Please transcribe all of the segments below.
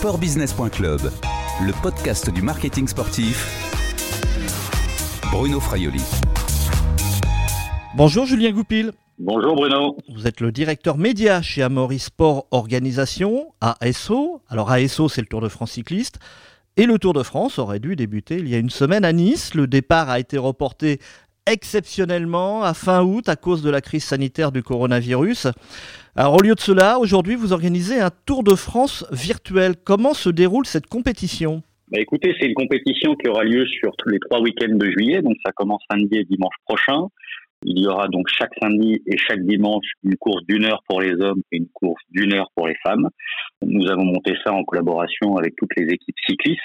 Sportbusiness.club, le podcast du marketing sportif. Bruno Fraioli. Bonjour Julien Goupil. Bonjour Bruno. Vous êtes le directeur média chez Amaury Sport Organisation, ASO. Alors ASO, c'est le Tour de France cycliste. Et le Tour de France aurait dû débuter il y a une semaine à Nice. Le départ a été reporté exceptionnellement à fin août à cause de la crise sanitaire du coronavirus. Alors au lieu de cela, aujourd'hui, vous organisez un Tour de France virtuel. Comment se déroule cette compétition? Bah écoutez, c'est une compétition qui aura lieu sur tous les trois week-ends de juillet, donc ça commence samedi et dimanche prochain. Il y aura donc chaque samedi et chaque dimanche une course d'une heure pour les hommes et une course d'une heure pour les femmes. Nous avons monté ça en collaboration avec toutes les équipes cyclistes,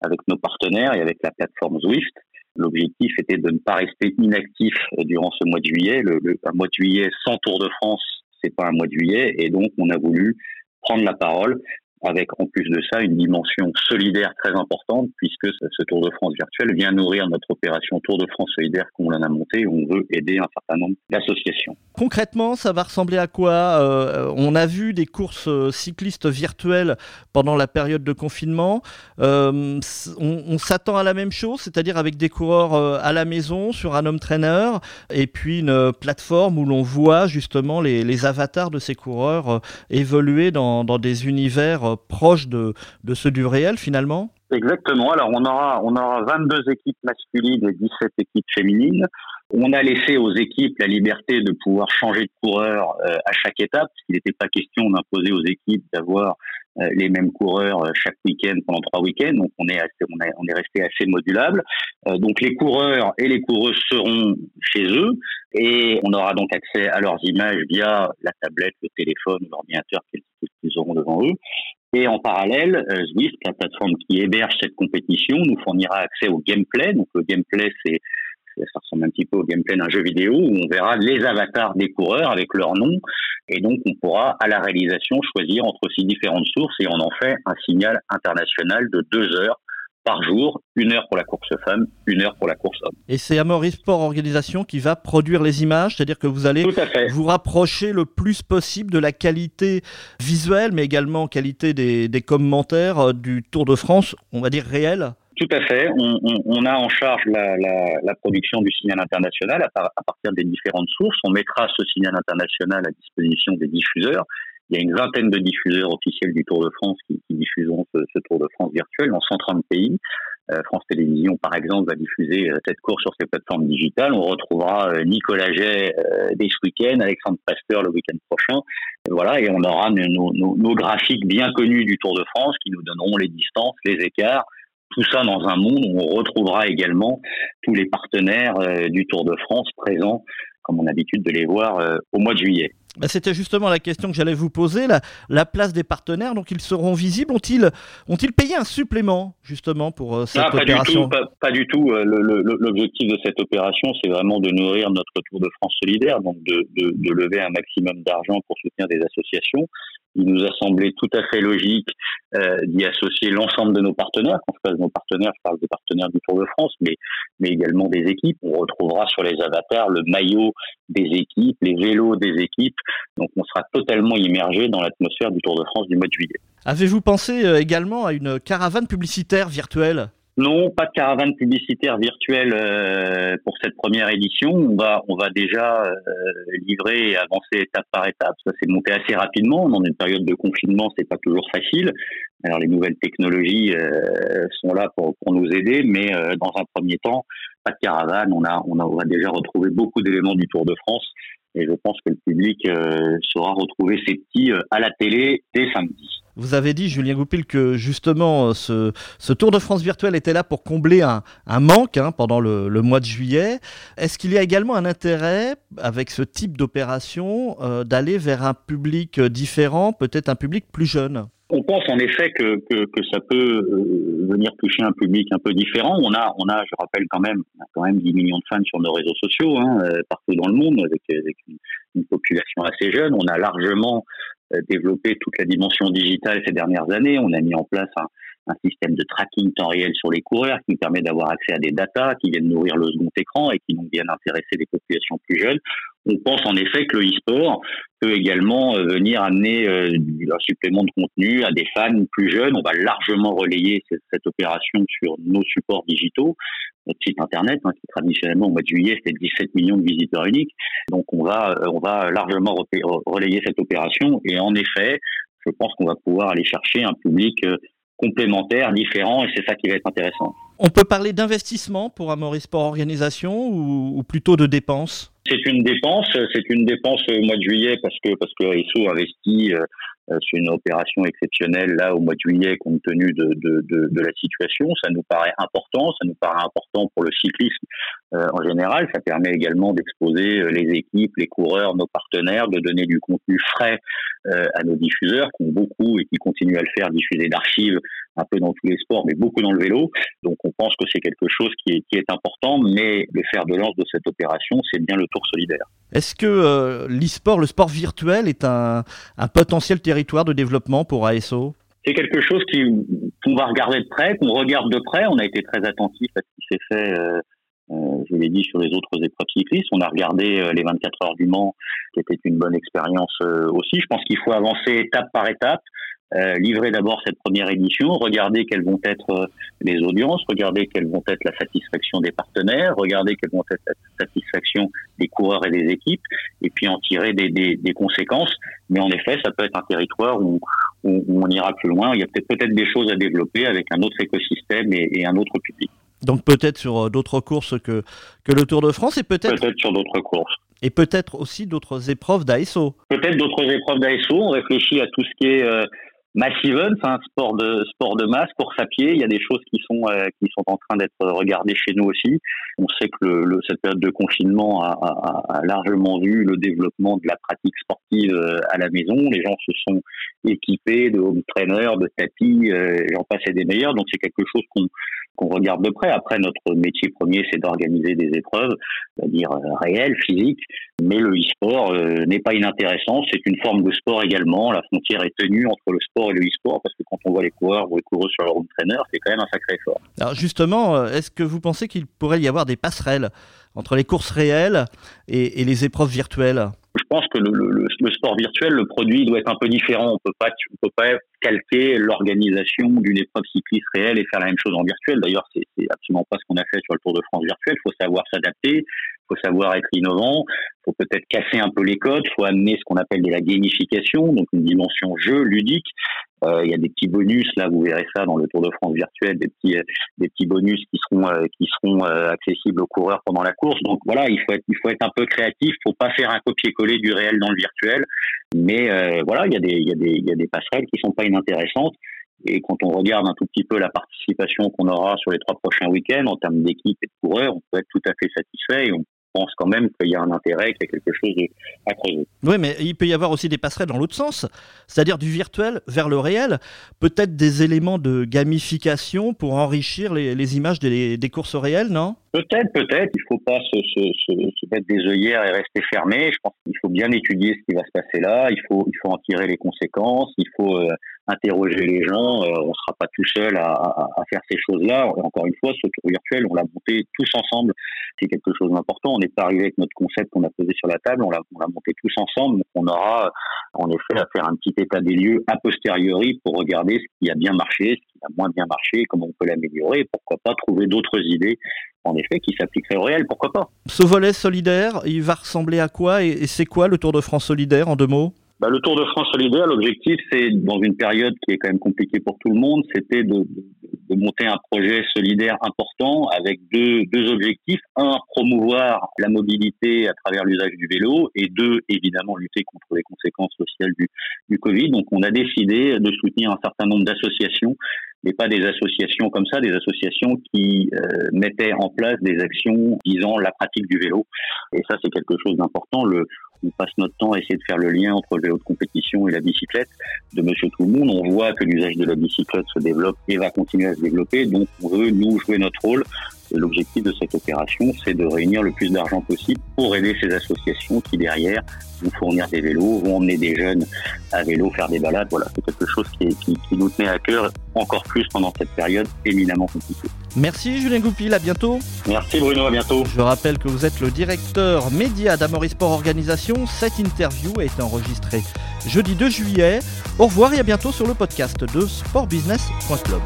avec nos partenaires et avec la plateforme Zwift. L'objectif était de ne pas rester inactif durant ce mois de juillet. Le, un mois de juillet sans Tour de France, c'est pas un mois de juillet, et donc on a voulu prendre la parole avec en plus de ça une dimension solidaire très importante puisque ce Tour de France virtuel vient nourrir notre opération Tour de France solidaire qu'on en a montée on veut aider un certain nombre d'associations. Concrètement, ça va ressembler à quoi euh, On a vu des courses euh, cyclistes virtuelles pendant la période de confinement. Euh, on, s'attend à la même chose, c'est-à-dire avec des coureurs à la maison sur un homme trainer et puis une plateforme où l'on voit justement les, avatars de ces coureurs évoluer dans des univers euh, proche de, de ceux du réel finalement Exactement. Alors on aura on aura 22 équipes masculines et 17 équipes féminines. On a laissé aux équipes la liberté de pouvoir changer de coureur euh, à chaque étape. Il n'était pas question d'imposer aux équipes d'avoir euh, les mêmes coureurs chaque week-end pendant trois week-ends. Donc on est assez, on est resté assez modulable. donc les coureurs et les coureuses seront chez eux et on aura donc accès à leurs images via la tablette, le téléphone, l'ordinateur qu'ils auront devant eux. Et en parallèle, euh, Zwift, la plateforme qui héberge cette compétition, nous fournira accès au gameplay. Donc le gameplay, c'est ça ressemble un petit peu au gameplay d'un jeu vidéo où on verra les avatars des coureurs avec leur nom et donc on pourra à la réalisation choisir entre ces différentes sources et on en fait un signal international de deux heures par jour, une heure pour la course femme, une heure pour la course homme. Et c'est Amaury Sport Organisation qui va produire les images, c'est-à-dire que vous allez vous rapprocher le plus possible de la qualité visuelle, mais également qualité des, commentaires euh, du Tour de France, on va dire réel tout à fait. On, a en charge la, production du signal international à, à, partir des différentes sources. On mettra ce signal international à disposition des diffuseurs il y a une vingtaine de diffuseurs officiels du Tour de France qui, qui diffuseront ce, ce, Tour de France virtuel dans 130 pays. Euh, France Télévisions, par exemple, va diffuser euh, cette course sur ses plateformes digitales. On retrouvera euh, Nicolas Jay dès ce week-end, Alexandre Pasteur le week-end prochain. Et voilà, et on aura nos, nos, nos, graphiques bien connus du Tour de France qui nous donneront les distances, les écarts. Tout ça dans un monde où on retrouvera également tous les partenaires du Tour de France présents, comme on a l'habitude de les voir au mois de juillet. Bah, c'était justement la question que j'allais vous poser, la, place des partenaires. Donc ils seront visibles. Ont-ils ont payé un supplément justement pour euh, cette opération pas, du tout. Euh, l'objectif de cette opération, c'est vraiment de nourrir notre Tour de France solidaire, donc de, de lever un maximum d'argent pour soutenir des associations il nous a semblé tout à fait logique euh, d'y associer l'ensemble de nos partenaires. Quand je parle de nos partenaires, je parle des partenaires du Tour de France, mais, mais également des équipes. On retrouvera sur les avatars le maillot des équipes, les vélos des équipes. Donc on sera totalement immergé dans l'atmosphère du Tour de France du mois de juillet. Avez-vous pensé euh, également à une caravane publicitaire virtuelle? Non, pas de caravane publicitaire virtuelle euh, pour cette première édition. On va, on va déjà euh, livrer et avancer étape par étape. Ça s'est monté assez rapidement. Dans une période de confinement, c'est pas toujours facile. Alors les nouvelles technologies euh, sont là pour, pour nous aider, mais dans un premier temps, pas de caravane. On a, on a, déjà retrouvé beaucoup d'éléments du Tour de France et je pense que le public saura retrouver ses petits à la télé dès samedi. Vous avez dit, Julien Goupil, que justement ce, Tour de France virtuel était là pour combler un, manque hein, pendant le, mois de juillet. Est-ce qu'il y a également un intérêt, avec ce type d'opération, euh, d'aller vers un public différent, peut-être un public plus jeune? On pense en effet que, ça peut euh, venir toucher un public un peu différent. On a, on a, je rappelle quand même, quand même 10 millions de fans sur nos réseaux sociaux hein, euh, partout dans le monde, avec, une, population assez jeune. On a largement euh, développé toute la dimension digitale ces dernières années. On a mis en place un, système de tracking temps réel sur les coureurs qui permet d'avoir accès à des datas qui viennent nourrir le second écran et qui nous viennent intéresser des populations plus jeunes. On pense en effet que le e-sport peut également euh, venir amener euh, un supplément de contenu à des fans plus jeunes. On va largement relayer cette, opération sur nos supports digitaux, notre site internet, hein, qui traditionnellement au mois de juillet c'était 17 millions de visiteurs uniques. Donc on va, euh, on va largement relayer cette opération. Et en effet, je pense qu'on va pouvoir aller chercher un public complémentaire, différent, et c'est ça qui va être intéressant. On peut parler d'investissement pour Amaury Sport Organisation ou plutôt de dépenses? C'est une dépense, c'est une dépense au mois de juillet parce que parce que Risso investit euh, euh, une opération exceptionnelle là au mois de juillet compte tenu de, de, de, la situation. Ça nous paraît important, ça nous paraît important pour le cyclisme euh, en général. Ça permet également d'exposer les équipes, les coureurs, nos partenaires, de donner du contenu frais à nos diffuseurs qui ont beaucoup et qui continuent à le faire, diffuser d'archives un peu dans tous les sports, mais beaucoup dans le vélo. Donc on pense que c'est quelque chose qui est, qui est important, mais le fer de lance de cette opération, c'est bien le Tour solidaire. Est-ce que euh, l'e-sport, le sport virtuel, est un, potentiel territoire de développement pour ASO C'est quelque chose qu'on va regarder de près, qu'on regarde de près. On a été très attentif à ce qui s'est fait. Euh, euh, je l'ai dit sur les autres épreuves cyclistes, on a regardé les 24 heures du Mans, qui était une bonne expérience aussi. Je pense qu'il faut avancer étape par étape. Euh, livrer d'abord cette première édition, regarder quelles vont être euh, les audiences, regarder quelles vont être la satisfaction des partenaires, regarder quelles vont être la satisfaction des coureurs et des équipes, et puis en tirer des, des, des conséquences. Mais en effet, ça peut être un territoire où, où, on ira plus loin. Il y a peut-être peut-être des choses à développer avec un autre écosystème et, et un autre public. Donc peut-être sur euh, d'autres courses que, que le Tour de France et peut-être... Peut-être sur d'autres courses. Et peut-être aussi d'autres épreuves d'ASO. Peut-être d'autres épreuves d'ASO. On réfléchit à tout ce qui est... Euh, Massive un sport de sport de masse, course à pied. Il y a des choses qui sont euh, qui sont en train d'être regardées chez nous aussi. On sait que le, cette période de confinement a, largement vu le développement de la pratique sportive euh, à la maison. Les gens se sont équipés de home trainers, de tapis, euh, j'en passais des meilleurs. Donc c'est quelque chose qu'on qu'on regarde de près. Après, notre métier premier, c'est d'organiser des épreuves, c'est-à-dire euh, réelles, physiques. Mais le e-sport n'est pas inintéressant. C'est une forme de sport également. La frontière est tenue entre le sport et le e-sport parce que quand on voit les coureurs ou les coureuses sur leur home trainer, c'est quand même un sacré effort. Alors justement, euh, est-ce que vous pensez qu'il pourrait y avoir des passerelles entre les courses réelles et, et les épreuves virtuelles? Je pense que le, le, le, sport virtuel, le produit doit être un peu différent. On peut pas, on peut pas calquer l'organisation d'une épreuve cycliste réelle et faire la même chose en virtuel. D'ailleurs, c'est absolument pas ce qu'on a fait sur le Tour de France virtuel. Il faut savoir s'adapter, il faut savoir être innovant, il faut peut-être casser un peu les codes, il faut amener ce qu'on appelle de la gamification, donc une dimension jeu ludique. Euh, il y a des petits bonus là, vous verrez ça dans le Tour de France virtuel, des petits des petits bonus qui seront euh, qui seront euh, accessibles aux coureurs pendant la course. Donc voilà, il faut être il faut être un peu créatif, faut pas faire un copier-coller du réel dans le virtuel, mais voilà, il y a des il y a des il y a des passerelles qui sont pas inintéressantes. Et quand on regarde un tout petit peu la participation qu'on aura sur les trois prochains week-ends en termes d'équipe et de coureurs, on peut être tout à fait satisfait pense quand même qu'il y a un intérêt, qu'il y a quelque chose à creuser. Oui, mais il peut y avoir aussi des passerelles dans l'autre sens, c'est-à-dire du virtuel vers le réel, peut-être des éléments de gamification pour enrichir les, images des, courses réelles, non? Peut-être, peut-être. Il ne faut pas se, se, se, se, mettre des œillères et rester fermé. Je pense qu'il faut bien étudier ce qui va se passer là. Il faut, il faut en tirer les conséquences. Il faut euh, interroger les gens. Euh, on ne sera pas tout seul à, à, à faire ces choses-là. Encore une fois, ce tour virtuel, on l'a monté tous ensemble. C'est quelque chose d'important. On n'est pas arrivé avec notre concept qu'on a posé sur la table. On l'a, on l'a monté tous ensemble. On aura en effet à faire un petit état des lieux a posteriori pour regarder ce qui a bien marché, ce qui a moins bien marché, comment on peut l'améliorer. Pourquoi pas trouver d'autres idées en effet, qui s'appliquerait au réel, pourquoi pas. Ce volet solidaire, il va ressembler à quoi et c'est quoi le Tour de France solidaire en deux mots? Bah, le Tour de France solidaire, l'objectif, c'est dans une période qui est quand même compliquée pour tout le monde, c'était de, de, de, monter un projet solidaire important avec deux, deux objectifs. Un, promouvoir la mobilité à travers l'usage du vélo et deux, évidemment, lutter contre les conséquences sociales du, du Covid. Donc, on a décidé de soutenir un certain nombre d'associations mais pas des associations comme ça, des associations qui euh, mettaient en place des actions visant la pratique du vélo. Et ça, c'est quelque chose d'important. Le, on passe notre temps à essayer de faire le lien entre le vélo de compétition et la bicyclette de Monsieur Tout le Monde. On voit que l'usage de la bicyclette se développe et va continuer à se développer. Donc, on veut, nous, jouer notre rôle l'objectif de cette opération, c'est de réunir le plus d'argent possible pour aider ces associations qui, derrière, vont fournir des vélos, vont emmener des jeunes à vélo faire des balades. Voilà, c'est quelque chose qui, qui, qui, nous tenait à cœur, encore plus pendant cette période éminemment compliquée. Merci Julien Goupil, à bientôt. Merci Bruno, à bientôt. Je rappelle que vous êtes le directeur média d'Amory Sport Organisation. Cette interview a été enregistrée jeudi 2 juillet. Au revoir et à bientôt sur le podcast de sportbusiness.club.